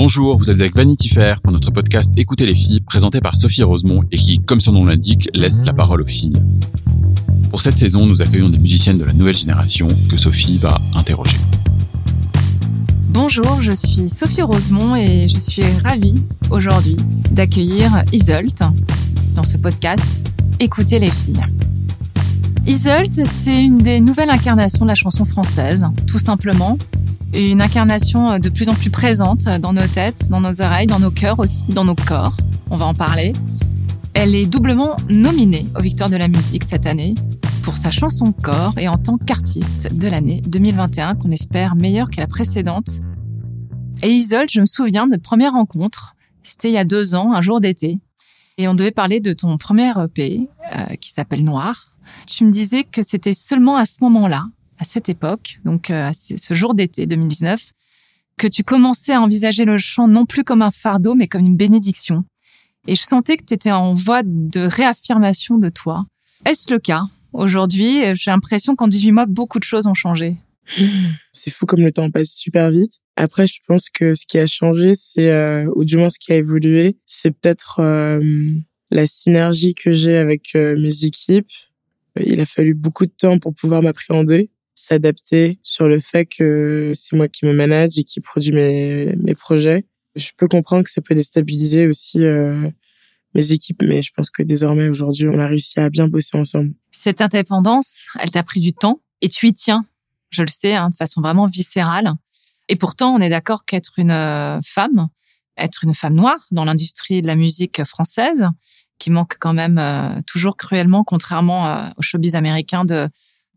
Bonjour, vous êtes avec Vanity Fair pour notre podcast Écoutez les filles, présenté par Sophie Rosemont et qui, comme son nom l'indique, laisse la parole aux filles. Pour cette saison, nous accueillons des musiciennes de la nouvelle génération que Sophie va interroger. Bonjour, je suis Sophie Rosemont et je suis ravie aujourd'hui d'accueillir Isolt dans ce podcast Écoutez les filles. Isolt, c'est une des nouvelles incarnations de la chanson française, tout simplement. Une incarnation de plus en plus présente dans nos têtes, dans nos oreilles, dans nos cœurs aussi, dans nos corps. On va en parler. Elle est doublement nominée aux Victoires de la musique cette année pour sa chanson Corps et en tant qu'artiste de l'année 2021 qu'on espère meilleure que la précédente. Et Isolde, je me souviens de notre première rencontre. C'était il y a deux ans, un jour d'été. Et on devait parler de ton premier EP euh, qui s'appelle Noir. Tu me disais que c'était seulement à ce moment-là, à cette époque, donc euh, à ce jour d'été 2019, que tu commençais à envisager le chant non plus comme un fardeau, mais comme une bénédiction. Et je sentais que tu étais en voie de réaffirmation de toi. Est-ce le cas Aujourd'hui, j'ai l'impression qu'en 18 mois, beaucoup de choses ont changé. C'est fou comme le temps passe super vite. Après, je pense que ce qui a changé, c'est, euh, ou du moins ce qui a évolué, c'est peut-être euh, la synergie que j'ai avec mes équipes. Il a fallu beaucoup de temps pour pouvoir m'appréhender, s'adapter sur le fait que c'est moi qui me manage et qui produit mes, mes projets. Je peux comprendre que ça peut déstabiliser aussi euh, mes équipes, mais je pense que désormais, aujourd'hui, on a réussi à bien bosser ensemble. Cette indépendance, elle t'a pris du temps et tu y tiens, je le sais, hein, de façon vraiment viscérale. Et pourtant, on est d'accord qu'être une euh, femme, être une femme noire dans l'industrie de la musique française, qui manque quand même euh, toujours cruellement, contrairement euh, au showbiz américain, de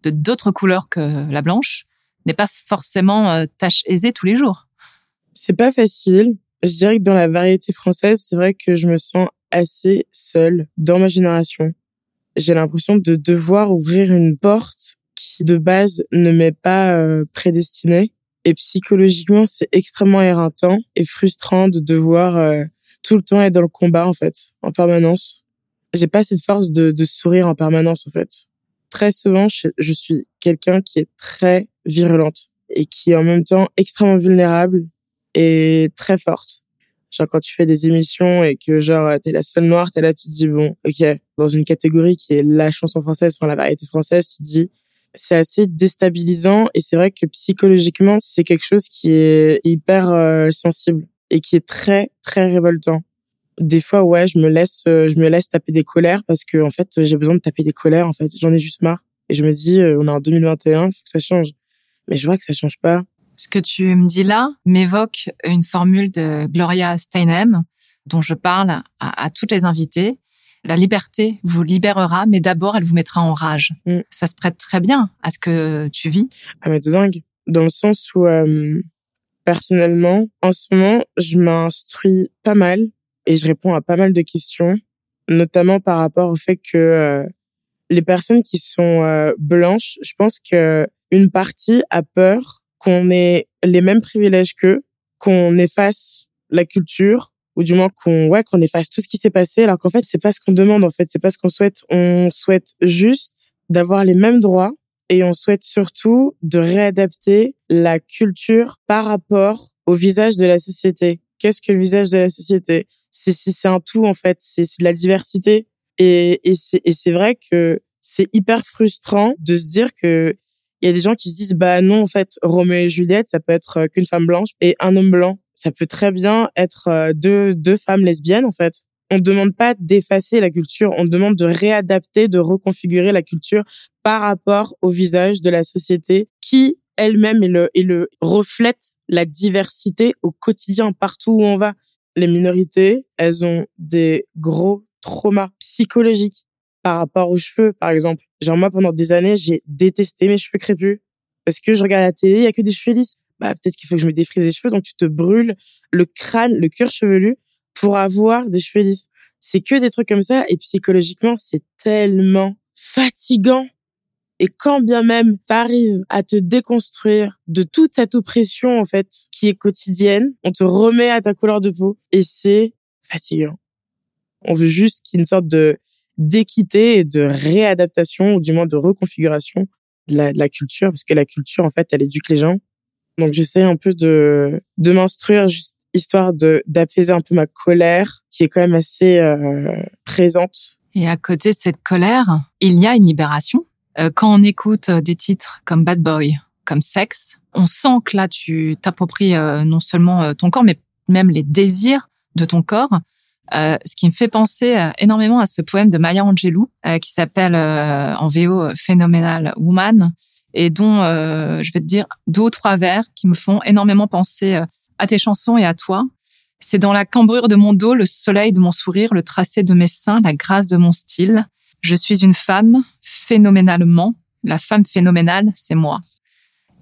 de d'autres couleurs que la blanche, n'est pas forcément tâche aisée tous les jours. C'est pas facile. Je dirais que dans la variété française, c'est vrai que je me sens assez seule dans ma génération. J'ai l'impression de devoir ouvrir une porte qui de base ne m'est pas euh, prédestinée. Et psychologiquement, c'est extrêmement éreintant et frustrant de devoir euh, tout le temps être dans le combat en fait, en permanence. J'ai pas cette force de sourire en permanence en fait. Très souvent, je, suis quelqu'un qui est très virulente et qui est en même temps extrêmement vulnérable et très forte. Genre quand tu fais des émissions et que genre t'es la seule noire, t'es là, tu te dis bon, ok, dans une catégorie qui est la chanson française, enfin la variété française, tu te dis c'est assez déstabilisant et c'est vrai que psychologiquement c'est quelque chose qui est hyper euh, sensible et qui est très très révoltant. Des fois ouais, je me laisse euh, je me laisse taper des colères parce que en fait j'ai besoin de taper des colères en fait, j'en ai juste marre et je me dis euh, on est en 2021, il faut que ça change. Mais je vois que ça change pas. Ce que tu me dis là m'évoque une formule de Gloria Steinem dont je parle à, à toutes les invitées la liberté vous libérera, mais d'abord, elle vous mettra en rage. Mm. Ça se prête très bien à ce que tu vis. Ah mais dingue. Dans le sens où, euh, personnellement, en ce moment, je m'instruis pas mal et je réponds à pas mal de questions, notamment par rapport au fait que euh, les personnes qui sont euh, blanches, je pense que une partie a peur qu'on ait les mêmes privilèges qu'eux, qu'on efface la culture, ou du moins qu'on ouais qu'on efface tout ce qui s'est passé alors qu'en fait c'est pas ce qu'on demande en fait. C'est pas ce qu'on souhaite. On souhaite juste d'avoir les mêmes droits et on souhaite surtout de réadapter la culture par rapport au visage de la société qu'est-ce que le visage de la société. C'est c'est un tout en fait. C'est de la diversité. Et et c'est et c'est vrai que c'est hyper frustrant de se dire que il y a des gens qui se disent bah non en fait Roméo et Juliette ça peut être qu'une femme blanche et un homme blanc. Ça peut très bien être euh, deux, deux femmes lesbiennes, en fait. On ne demande pas d'effacer la culture, on demande de réadapter, de reconfigurer la culture par rapport au visage de la société qui elle-même est le, le reflète la diversité au quotidien partout où on va. Les minorités, elles ont des gros traumas psychologiques par rapport aux cheveux, par exemple. Genre moi, pendant des années, j'ai détesté mes cheveux crépus Parce que je regarde la télé, il y a que des cheveux lisses. Bah, peut-être qu'il faut que je me défrise les cheveux, donc tu te brûles le crâne, le cuir chevelu pour avoir des cheveux lisses. C'est que des trucs comme ça. Et psychologiquement, c'est tellement fatigant. Et quand bien même t'arrives à te déconstruire de toute cette oppression, en fait, qui est quotidienne, on te remet à ta couleur de peau. Et c'est fatigant. On veut juste qu'il y ait une sorte de d'équité et de réadaptation, ou du moins de reconfiguration de la, de la culture, parce que la culture, en fait, elle éduque les gens. Donc, j'essaie un peu de, de m'instruire juste histoire de d'apaiser un peu ma colère, qui est quand même assez euh, présente. Et à côté de cette colère, il y a une libération. Euh, quand on écoute euh, des titres comme Bad Boy, comme Sex, on sent que là, tu t'appropries euh, non seulement ton corps, mais même les désirs de ton corps. Euh, ce qui me fait penser euh, énormément à ce poème de Maya Angelou euh, qui s'appelle en VO Phenomenal Woman et dont je vais te dire deux ou trois vers qui me font énormément penser à tes chansons et à toi. C'est dans la cambrure de mon dos, le soleil de mon sourire, le tracé de mes seins, la grâce de mon style. Je suis une femme phénoménalement. La femme phénoménale, c'est moi.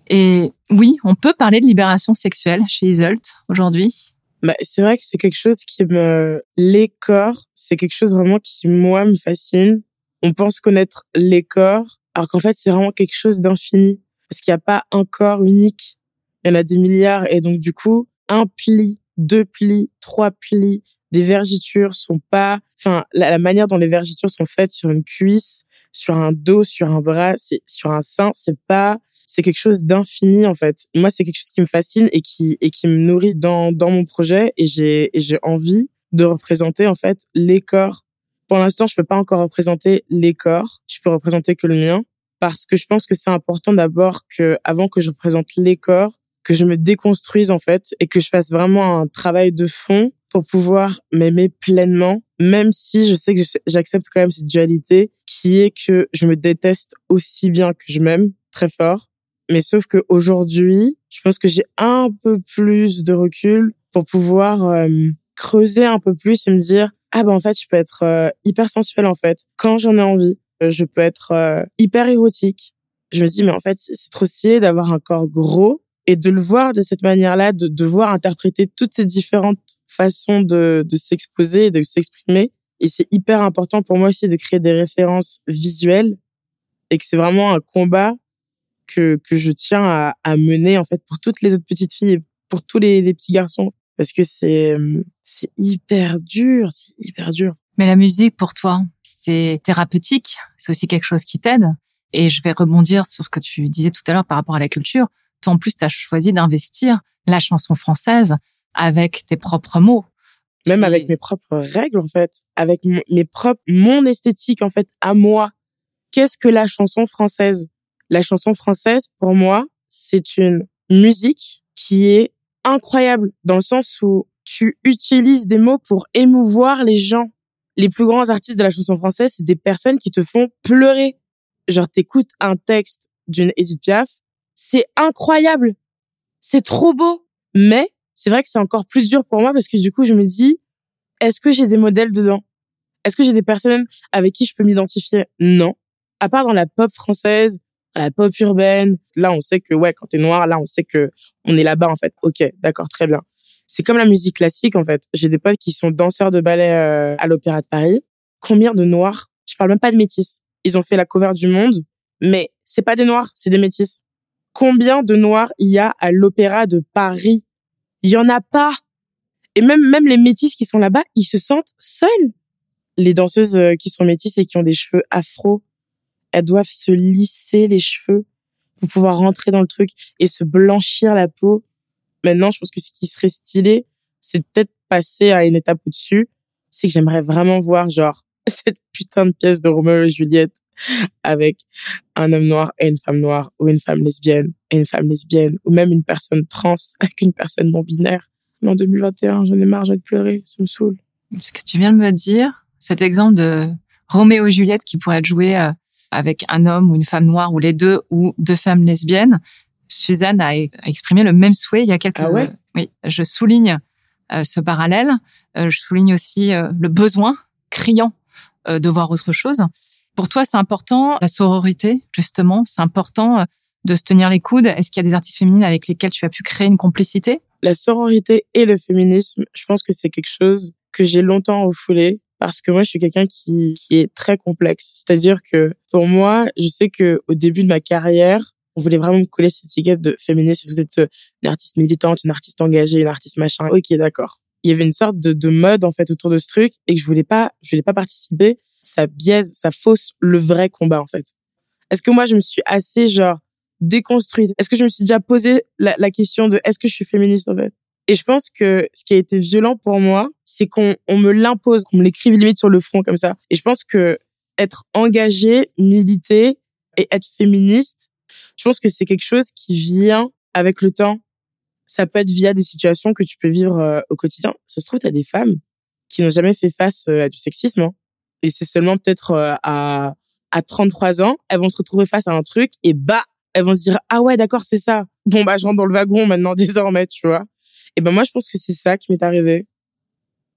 Et oui, on peut parler de libération sexuelle chez Isolt aujourd'hui. Bah, c'est vrai que c'est quelque chose qui me les corps, c'est quelque chose vraiment qui moi me fascine. On pense connaître les corps, alors qu'en fait c'est vraiment quelque chose d'infini parce qu'il n'y a pas un corps unique. Il y en a des milliards et donc du coup un pli, deux plis, trois plis, des vergitures sont pas, enfin la, manière dont les vergitures sont faites sur une cuisse, sur un dos, sur un bras, c'est sur un sein, c'est pas c'est quelque chose d'infini en fait. Moi, c'est quelque chose qui me fascine et qui et qui me nourrit dans dans mon projet et j'ai et j'ai envie de représenter en fait les corps. Pour l'instant, je peux pas encore représenter les corps. Je peux représenter que le mien parce que je pense que c'est important d'abord que avant que je représente les corps, que je me déconstruise en fait et que je fasse vraiment un travail de fond pour pouvoir m'aimer pleinement, même si je sais que j'accepte quand même cette dualité qui est que je me déteste aussi bien que je m'aime très fort mais sauf que aujourd'hui, je pense que j'ai un peu plus de recul pour pouvoir euh, creuser un peu plus et me dire ah ben en fait je peux être euh, hyper sensuelle en fait quand j'en ai envie. Euh, je peux être hyper érotique. Je me dis mais en fait c'est trop stylé d'avoir un corps gros et de le voir de cette manière-là, de devoir interpréter toutes ces différentes façons de, de s'exposer, de s'exprimer. Et c'est hyper important pour moi aussi de créer des références visuelles et que c'est vraiment un combat que, que je tiens à, à, mener en fait pour toutes les autres petites filles pour tous les, les petits garçons parce que c'est c'est hyper dur, c'est hyper dur. Mais la musique pour toi, c'est thérapeutique, c'est aussi quelque chose qui t'aide et je vais rebondir sur ce que tu disais tout à l'heure par rapport à la culture. Toi en plus tu as choisi d'investir la chanson française avec tes propres mots. Même avec mes propres règles en fait, avec mes propres mon esthétique en fait à moi. Qu'est-ce que la chanson française? La chanson française, pour moi, c'est une musique qui est incroyable dans le sens où tu utilises des mots pour émouvoir les gens. Les plus grands artistes de la chanson française, c'est des personnes qui te font pleurer. Genre, t'écoutes un texte d'une Edith Piaf, c'est incroyable. C'est trop beau. Mais c'est vrai que c'est encore plus dur pour moi parce que du coup, je me dis, est-ce que j'ai des modèles dedans? Est-ce que j'ai des personnes avec qui je peux m'identifier? Non. À part dans la pop française, la pop urbaine. Là, on sait que ouais, quand t'es noir, là, on sait que on est là-bas en fait. Ok, d'accord, très bien. C'est comme la musique classique en fait. J'ai des potes qui sont danseurs de ballet euh, à l'Opéra de Paris. Combien de noirs? Je parle même pas de métis. Ils ont fait la cover du Monde, mais c'est pas des noirs, c'est des métis. Combien de noirs il y a à l'Opéra de Paris? Il y en a pas. Et même même les métis qui sont là-bas, ils se sentent seuls. Les danseuses euh, qui sont métisses et qui ont des cheveux afro, elles doivent se lisser les cheveux pour pouvoir rentrer dans le truc et se blanchir la peau. Maintenant, je pense que ce qui serait stylé, c'est peut-être passer à une étape au-dessus. C'est que j'aimerais vraiment voir, genre, cette putain de pièce de Roméo et Juliette avec un homme noir et une femme noire, ou une femme lesbienne et une femme lesbienne, ou même une personne trans avec une personne non binaire. En 2021, j'en ai marre, j'ai de pleurer, ça me saoule. Ce que tu viens de me dire, cet exemple de Roméo et Juliette qui pourrait être joué euh, avec un homme ou une femme noire ou les deux ou deux femmes lesbiennes. Suzanne a, exprimé le même souhait il y a quelques. Ah ouais? Oui, je souligne euh, ce parallèle. Euh, je souligne aussi le besoin criant de voir autre chose. Pour toi, c'est important la sororité, justement. C'est important de se tenir les coudes Est-ce qu'il y a des artistes féminines avec lesquelles tu as pu créer une complicité? La sororité et le féminisme, je pense que c'est quelque chose que j'ai longtemps refoulé parce que moi je suis quelqu'un qui, qui est très complexe. C'est-à-dire que pour moi, je sais que au début de ma carrière, on voulait vraiment me coller cette étiquette de féministe. Vous êtes une artiste militante, une artiste engagée, une artiste machin. Ok, d'accord. Il y avait une sorte de, de mode en fait autour de ce truc et que je voulais pas, je voulais pas participer. Ça biaise, ça fausse le vrai combat en fait. Est-ce que moi je me suis assez genre déconstruite? Est-ce que je me suis déjà posé la, la question de est-ce que je suis féministe en fait? Et je pense que ce qui a été violent pour moi, c'est qu'on on me l'impose, qu'on me l'écrive limite sur le front comme ça. Et je pense que être engagé, militer et être féministe, je pense que c'est quelque chose qui vient avec le temps. Ça peut être via des situations que tu peux vivre euh, au quotidien. Ça se trouve, tu as des femmes qui n'ont jamais fait face euh, à du sexisme. Hein. Et c'est seulement peut-être euh, à, à 33 ans, elles vont se retrouver face à un truc et bah, elles vont se dire, ah ouais, d'accord, c'est ça. Bon, bah, je rentre dans le wagon maintenant, désormais, tu vois. Et ben moi, je pense que c'est ça qui m'est arrivé.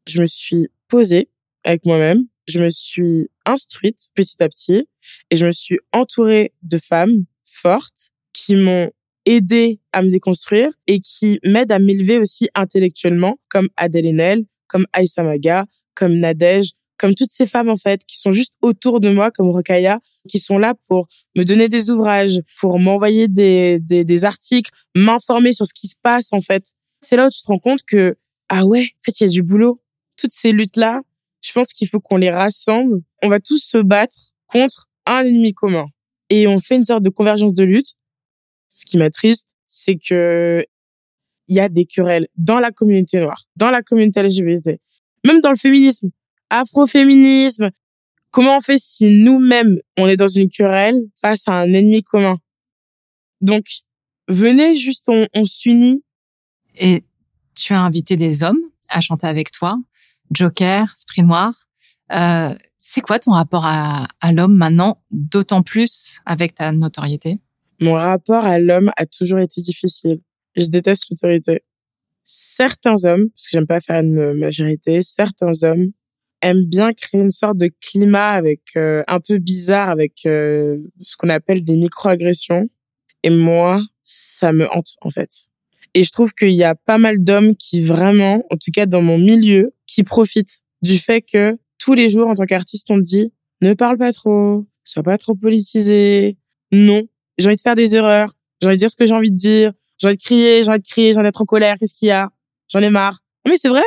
Je me suis posée avec moi-même, je me suis instruite petit à petit et je me suis entourée de femmes fortes qui m'ont aidé à me déconstruire et qui m'aident à m'élever aussi intellectuellement, comme Adèle Haenel, comme Aïssa Maga, comme Nadège, comme toutes ces femmes en fait qui sont juste autour de moi, comme Rokaya, qui sont là pour me donner des ouvrages, pour m'envoyer des, des, des articles, m'informer sur ce qui se passe en fait c'est là où tu te rends compte que, ah ouais, en fait, il y a du boulot. Toutes ces luttes-là, je pense qu'il faut qu'on les rassemble. On va tous se battre contre un ennemi commun. Et on fait une sorte de convergence de lutte. Ce qui m'attriste, c'est que il y a des querelles dans la communauté noire, dans la communauté LGBT, même dans le féminisme, afroféminisme. Comment on fait si nous-mêmes, on est dans une querelle face à un ennemi commun? Donc, venez juste, on, s'unit et tu as invité des hommes à chanter avec toi, Joker, Esprit Noir. Euh, c'est quoi ton rapport à, à l'homme maintenant, d'autant plus avec ta notoriété? Mon rapport à l'homme a toujours été difficile. Je déteste l'autorité. Certains hommes, parce que j'aime pas faire une majorité, certains hommes aiment bien créer une sorte de climat avec euh, un peu bizarre avec euh, ce qu'on appelle des microagressions. Et moi, ça me hante en fait. Et je trouve qu'il y a pas mal d'hommes qui vraiment, en tout cas dans mon milieu, qui profitent du fait que tous les jours, en tant qu'artiste, on te dit ne parle pas trop, sois pas trop politisé. Non, j'ai envie de faire des erreurs, j'ai envie de dire ce que j'ai envie de dire, j'ai envie de crier, j'ai envie de crier, j'ai envie d'être en colère, qu'est-ce qu'il y a? J'en ai marre. Mais c'est vrai.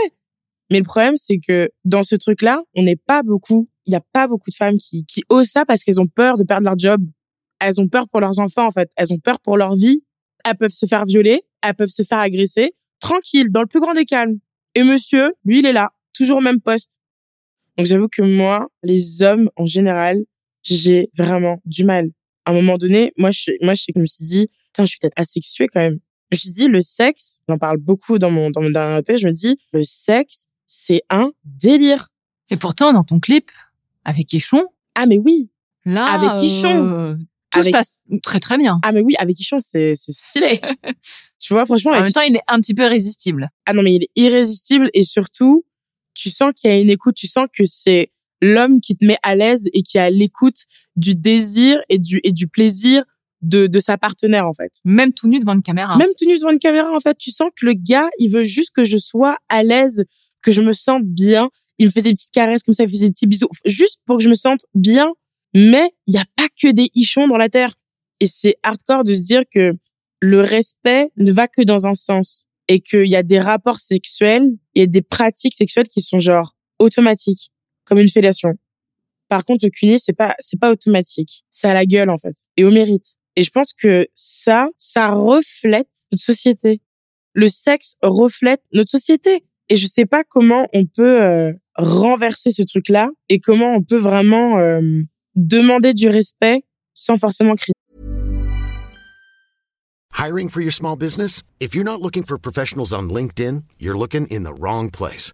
Mais le problème, c'est que dans ce truc-là, on n'est pas beaucoup. Il y a pas beaucoup de femmes qui, qui osent ça parce qu'elles ont peur de perdre leur job. Elles ont peur pour leurs enfants, en fait. Elles ont peur pour leur vie. Elles peuvent se faire violer elles peuvent se faire agresser tranquille, dans le plus grand des calmes. Et monsieur, lui, il est là, toujours au même poste. Donc j'avoue que moi, les hommes en général, j'ai vraiment du mal. À un moment donné, moi, je, moi, je, je me suis dit, je suis peut-être asexuée quand même. Je me suis dit, le sexe, j'en parle beaucoup dans mon, dans mon dernier EP, je me dis, le sexe, c'est un délire. Et pourtant, dans ton clip, avec Ichon. Ah, mais oui. Là. Avec Ichon. Euh, tout se passe très, très bien. Ah, mais oui, avec Ichon, c'est, c'est stylé. Tu vois, franchement. En même temps, il est un petit peu irrésistible. Ah non, mais il est irrésistible et surtout, tu sens qu'il y a une écoute, tu sens que c'est l'homme qui te met à l'aise et qui a l'écoute du désir et du, et du plaisir de, de sa partenaire, en fait. Même tout nu devant une caméra. Même tout nu devant une caméra, en fait. Tu sens que le gars, il veut juste que je sois à l'aise, que je me sente bien. Il me faisait des petites caresses comme ça, il faisait des petits bisous, juste pour que je me sente bien. Mais il n'y a pas que des ichons dans la terre. Et c'est hardcore de se dire que le respect ne va que dans un sens et qu'il y a des rapports sexuels et des pratiques sexuelles qui sont genre automatiques, comme une fellation. Par contre, le cunier, c'est pas, c'est pas automatique. C'est à la gueule, en fait. Et au mérite. Et je pense que ça, ça reflète notre société. Le sexe reflète notre société. Et je sais pas comment on peut euh, renverser ce truc-là et comment on peut vraiment euh, demander du respect sans forcément crier. Hiring for your small business? If you're not looking for professionals on LinkedIn, you're looking in the wrong place.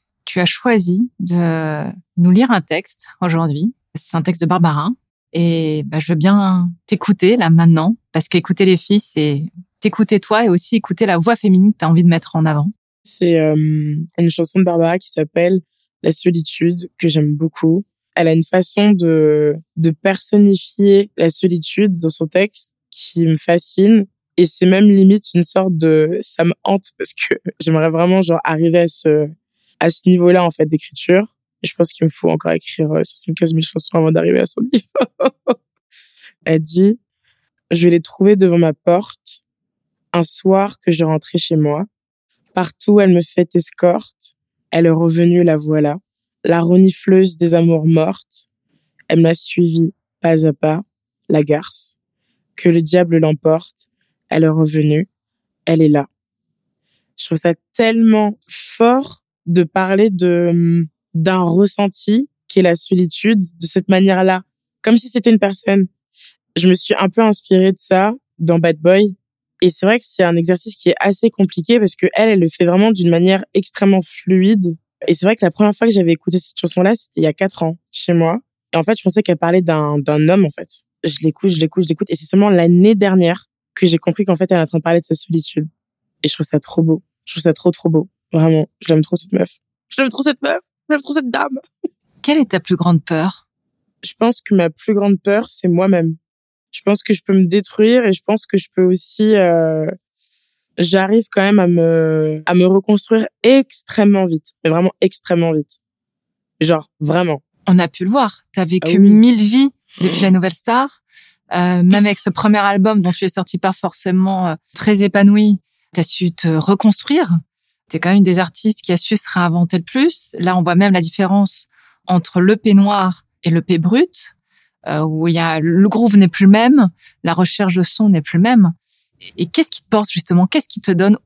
tu as choisi de nous lire un texte aujourd'hui. C'est un texte de Barbara. Et bah, je veux bien t'écouter là maintenant, parce qu'écouter les filles, c'est t'écouter toi et aussi écouter la voix féminine que tu as envie de mettre en avant. C'est euh, une chanson de Barbara qui s'appelle La solitude, que j'aime beaucoup. Elle a une façon de, de personnifier la solitude dans son texte qui me fascine. Et c'est même limite une sorte de, ça me hante parce que j'aimerais vraiment genre arriver à ce, à ce niveau-là, en fait, d'écriture. Je pense qu'il me faut encore écrire euh, 75 000 chansons avant d'arriver à son niveau. Elle dit, je vais les trouver devant ma porte un soir que je rentrais chez moi. Partout, elle me fait escorte. Elle est revenue, la voilà. La renifleuse des amours mortes. Elle m'a suivi pas à pas, la garce. Que le diable l'emporte. Elle est revenue. Elle est là. Je trouve ça tellement fort de parler de d'un ressenti qui est la solitude de cette manière-là, comme si c'était une personne. Je me suis un peu inspirée de ça dans Bad Boy. Et c'est vrai que c'est un exercice qui est assez compliqué parce que elle, elle le fait vraiment d'une manière extrêmement fluide. Et c'est vrai que la première fois que j'avais écouté cette chanson-là, c'était il y a quatre ans, chez moi. Et en fait, je pensais qu'elle parlait d'un, d'un homme, en fait. Je l'écoute, je l'écoute, je l'écoute. Et c'est seulement l'année dernière que j'ai compris qu'en fait, elle est en train de parler de sa solitude. Et je trouve ça trop beau. Je trouve ça trop, trop beau. Vraiment. Je l'aime trop, cette meuf. Je l'aime trop, cette meuf. Je l'aime trop, cette dame. Quelle est ta plus grande peur? Je pense que ma plus grande peur, c'est moi-même. Je pense que je peux me détruire et je pense que je peux aussi, euh, j'arrive quand même à me, à me reconstruire extrêmement vite. Mais vraiment extrêmement vite. Genre, vraiment. On a pu le voir. Tu as vécu Ah oui. mille vies depuis la Nouvelle Star. Euh, même avec ce premier album dont tu es sorti pas forcément euh, très épanoui, tu as su te reconstruire. Es quand même des artistes qui a su se réinventer le plus. Là, on voit même la différence entre le P noir et le P brut, euh, où il y a le groove n'est plus le même, la recherche de son n'est plus le même. Et, et qu'est-ce qui te porte justement? Qu'est-ce qui te donne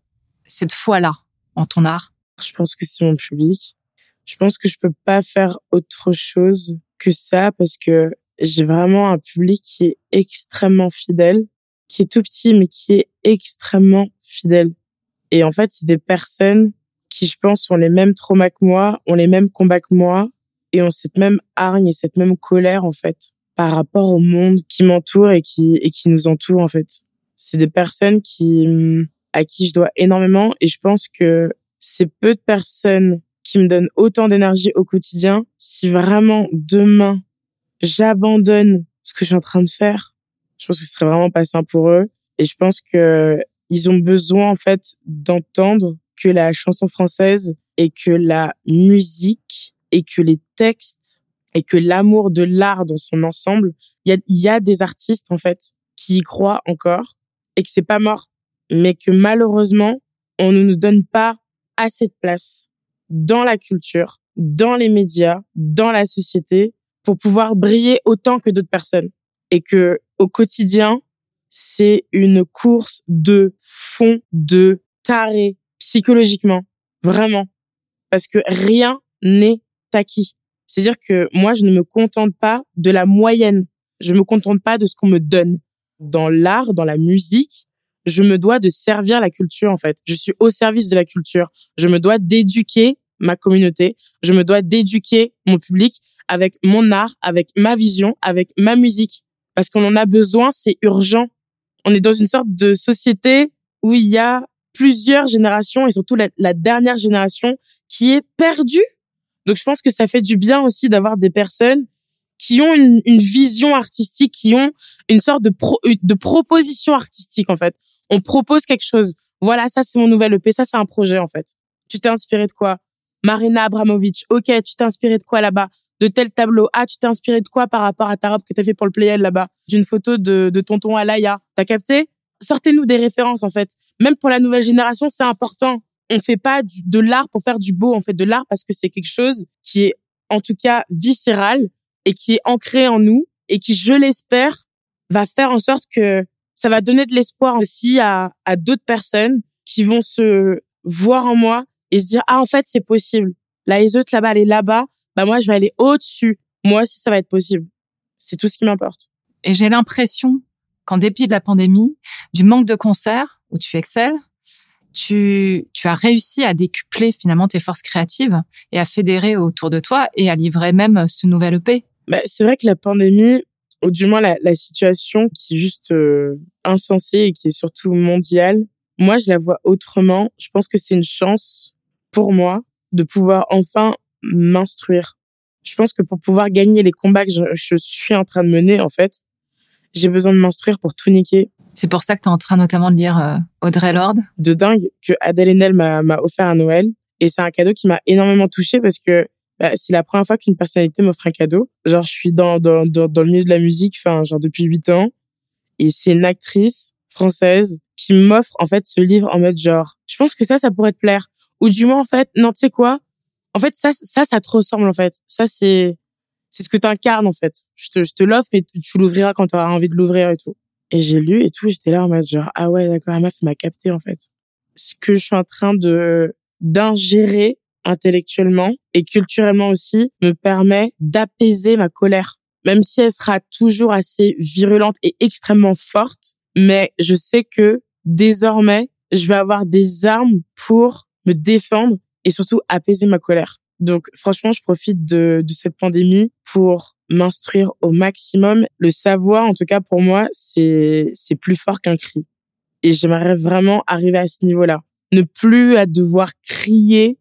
cette foi-là en ton art? Je pense que c'est mon public. Je pense que je peux pas faire autre chose que ça parce que j'ai vraiment un public qui est extrêmement fidèle, qui est tout petit mais qui est extrêmement fidèle. Et en fait, c'est des personnes qui, je pense, ont les mêmes traumas que moi, ont les mêmes combats que moi et ont cette même hargne et cette même colère en fait par rapport au monde qui m'entoure et qui et qui nous entoure en fait. C'est des personnes qui à qui je dois énormément et je pense que c'est peu de personnes qui me donnent autant d'énergie au quotidien si vraiment demain j'abandonne ce que je suis en train de faire. Je pense que ce serait vraiment pas sain pour eux et je pense que ils ont besoin en fait d'entendre que la chanson française et que la musique et que les textes et que l'amour de l'art dans son ensemble, il y a, des artistes en fait qui y croient encore et que c'est pas mort, mais que malheureusement on ne nous donne pas assez de place dans la culture, dans les médias, dans la société pour pouvoir briller autant que d'autres personnes. Et que au quotidien c'est une course de fond de taré psychologiquement vraiment parce que rien n'est acquis. C'est-à-dire que moi, je ne me contente pas de la moyenne. Je me contente pas de ce qu'on me donne. Dans l'art, dans la musique, je me dois de servir la culture, en fait. Je suis au service de la culture. Je me dois d'éduquer ma communauté. Je me dois d'éduquer mon public avec mon art, avec ma vision, avec ma musique. Parce qu'on en a besoin, c'est urgent. On est dans une sorte de société où il y a plusieurs générations et surtout la, dernière génération qui est perdue donc je pense que ça fait du bien aussi d'avoir des personnes qui ont une, vision artistique, qui ont une sorte de, pro, de proposition artistique en fait. On propose quelque chose. Voilà, ça c'est mon nouvel EP, ça c'est un projet en fait. Tu t'es inspiré de quoi? Marina Abramovic. Ok, tu t'es inspiré de quoi là-bas? De tel tableau. Ah, tu t'es inspiré de quoi par rapport à ta robe que t'as fait pour le Playel là-bas? D'une photo de, de tonton Alaya. T'as capté? Sortez-nous des références en fait. Même pour la nouvelle génération, c'est important on fait pas de l'art pour faire du beau, on fait de l'art parce que c'est quelque chose qui est en tout cas viscéral et qui est ancré en nous et qui, je l'espère, va faire en sorte que ça va donner de l'espoir aussi à, à d'autres personnes qui vont se voir en moi et se dire ah en fait c'est possible. La autres là-bas elle est là-bas, bah moi je vais aller au-dessus. moi aussi, ça va être possible. C'est tout ce qui m'importe. Et j'ai l'impression qu'en dépit de la pandémie, du manque de concerts où tu excelles, tu, tu as réussi à décupler finalement tes forces créatives et à fédérer autour de toi et à livrer même ce nouvel EP. Bah, c'est vrai que la pandémie, ou du moins la, la situation qui est juste euh, insensée et qui est surtout mondiale, moi je la vois autrement. Je pense que c'est une chance pour moi de pouvoir enfin m'instruire. Je pense que pour pouvoir gagner les combats que je, je suis en train de mener, en fait, j'ai besoin de m'instruire pour tout niquer. C'est pour ça que tu es en train notamment de lire euh, Audrey Lorde. De dingue que Adèle Haenel m'a offert à Noël. Et c'est un cadeau qui m'a énormément touchée parce que bah, c'est la première fois qu'une personnalité m'offre un cadeau. Genre, je suis dans, dans, dans, dans le milieu de la musique, enfin, genre depuis huit ans. Et c'est une actrice française qui m'offre, en fait, ce livre en mode genre, je pense que ça, ça pourrait te plaire. Ou du moins, en fait, non, tu sais quoi? En fait, ça, ça, ça te ressemble, en fait. Ça, c'est, c'est ce que tu incarnes, en fait. Je te, je te l'offre et tu, tu l'ouvriras quand tu auras envie de l'ouvrir et tout. Et j'ai lu et tout, j'étais là en mode genre, ah ouais, d'accord, la meuf, m'a capté, en fait. Ce que je suis en train de, d'ingérer intellectuellement et culturellement aussi me permet d'apaiser ma colère. Même si elle sera toujours assez virulente et extrêmement forte, mais je sais que désormais, je vais avoir des armes pour me défendre et surtout apaiser ma colère. Donc franchement, je profite de, de cette pandémie pour m'instruire au maximum. Le savoir, en tout cas pour moi, c'est c'est plus fort qu'un cri. Et j'aimerais vraiment arriver à ce niveau-là. Ne plus à devoir crier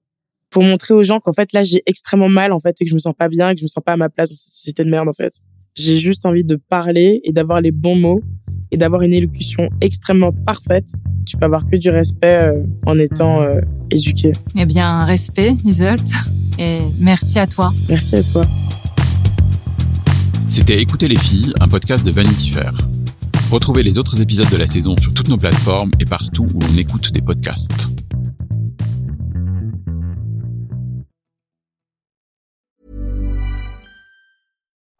pour montrer aux gens qu'en fait là j'ai extrêmement mal en fait et que je me sens pas bien que je me sens pas à ma place dans cette société de merde en fait. J'ai juste envie de parler et d'avoir les bons mots et d'avoir une élocution extrêmement parfaite. Tu peux avoir que du respect euh, en étant euh, éduqué. Eh bien, respect, Isolt. Et merci à toi. Merci à toi. C'était Écouter les filles, un podcast de Vanity Fair. Retrouvez les autres épisodes de la saison sur toutes nos plateformes et partout où on écoute des podcasts.